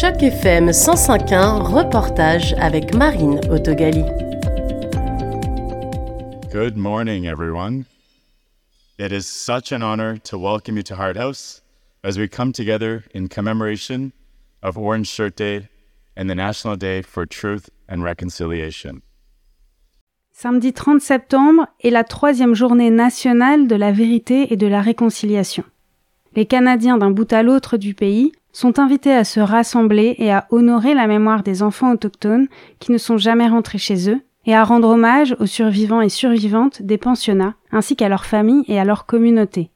Choc FM 105.1, reportage avec Marine Autogali. Good morning, everyone. It is such an honor to welcome you to Heart House as we come together in commemoration of Orange Shirt Day and the National Day for Truth and Reconciliation. Samedi 30 septembre est la troisième journée nationale de la vérité et de la réconciliation. Les Canadiens d'un bout à l'autre du pays sont invités à se rassembler et à honorer la mémoire des enfants autochtones qui ne sont jamais rentrés chez eux, et à rendre hommage aux survivants et survivantes des pensionnats, ainsi qu'à leurs familles et à leur communauté.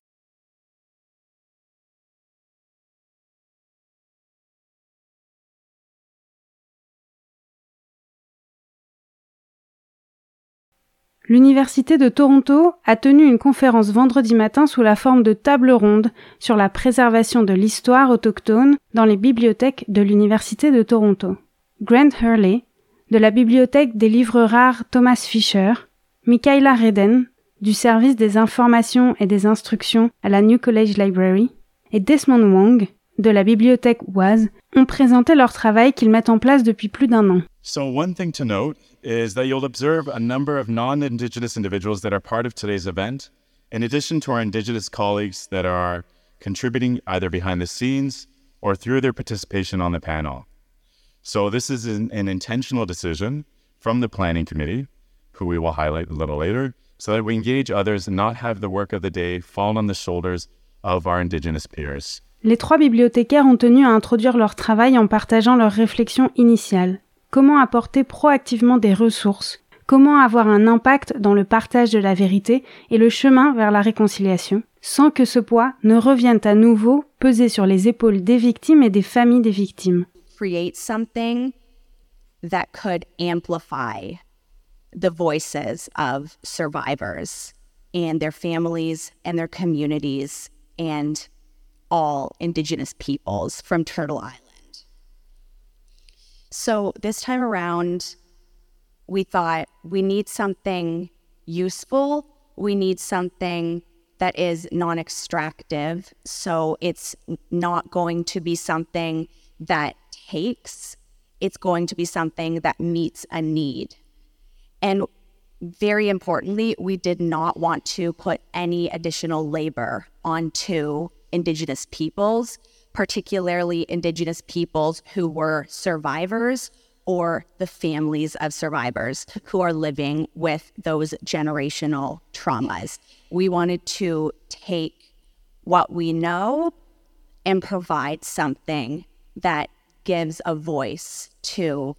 L'Université de Toronto a tenu une conférence vendredi matin sous la forme de table ronde sur la préservation de l'histoire autochtone dans les bibliothèques de l'Université de Toronto. Grant Hurley, de la bibliothèque des livres rares Thomas Fisher, Michaela Redden, du service des informations et des instructions à la New College Library, et Desmond Wong, de la bibliothèque Oise, ont présenté leur travail qu'ils mettent en place depuis plus d'un an. So, one thing to note is that you'll observe a number of non Indigenous individuals that are part of today's event, in addition to our Indigenous colleagues that are contributing either behind the scenes or through their participation on the panel. So, this is an, an intentional decision from the Planning Committee, who we will highlight a little later, so that we engage others and not have the work of the day fall on the shoulders of our Indigenous peers. Les trois bibliothécaires ont tenu à introduire leur travail en partageant leurs réflexions initiales. Comment apporter proactivement des ressources? Comment avoir un impact dans le partage de la vérité et le chemin vers la réconciliation, sans que ce poids ne revienne à nouveau peser sur les épaules des victimes et des familles des victimes. create something that could amplify the voices of survivors and their families and their communities and all Indigenous peoples from Turtle Island. So this time around, we thought we need something useful. We need something that is non extractive. So it's not going to be something that takes, it's going to be something that meets a need. And very importantly, we did not want to put any additional labor onto Indigenous peoples, particularly Indigenous peoples who were survivors or the families of survivors who are living with those generational traumas. We wanted to take what we know and provide something that gives a voice to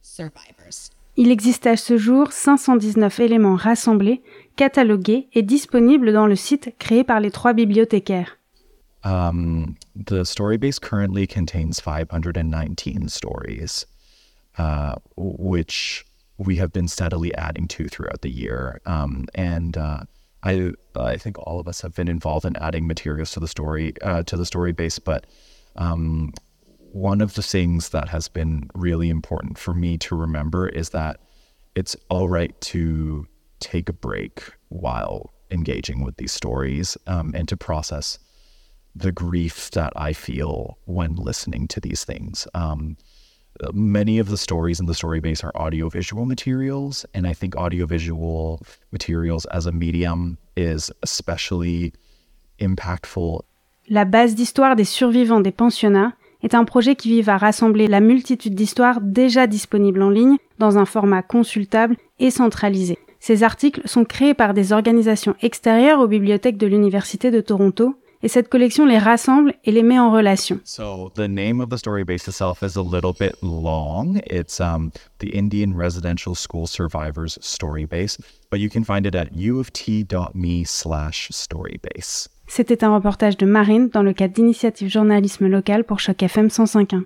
survivors. Il existe à ce jour 519 éléments rassemblés, catalogués et disponibles dans le site créé par les trois bibliothécaires. Um, the story base currently contains 519 stories, uh, which we have been steadily adding to throughout the year. Um, and uh, I, I think all of us have been involved in adding materials to the story uh, to the story base. But um, one of the things that has been really important for me to remember is that it's all right to take a break while engaging with these stories um, and to process the grief that I feel when listening to these things. Um, many of the stories in the story base are audiovisual materials, and I think audiovisual materials as a medium is especially impactful. La base d'histoire des survivants des pensionnats est un projet qui vise à rassembler la multitude d'histoires déjà disponibles en ligne dans un format consultable et centralisé. Ces articles sont créés par des organisations extérieures aux bibliothèques de l'Université de Toronto et cette collection les rassemble et les met en relation. So the name of the story base itself is a little bit long. It's um, the Indian Residential School Survivors Story Base, but you can find it at uoft.me slash storybase. C'était un reportage de Marine dans le cadre d'initiative journalisme local pour Choc FM 105.1.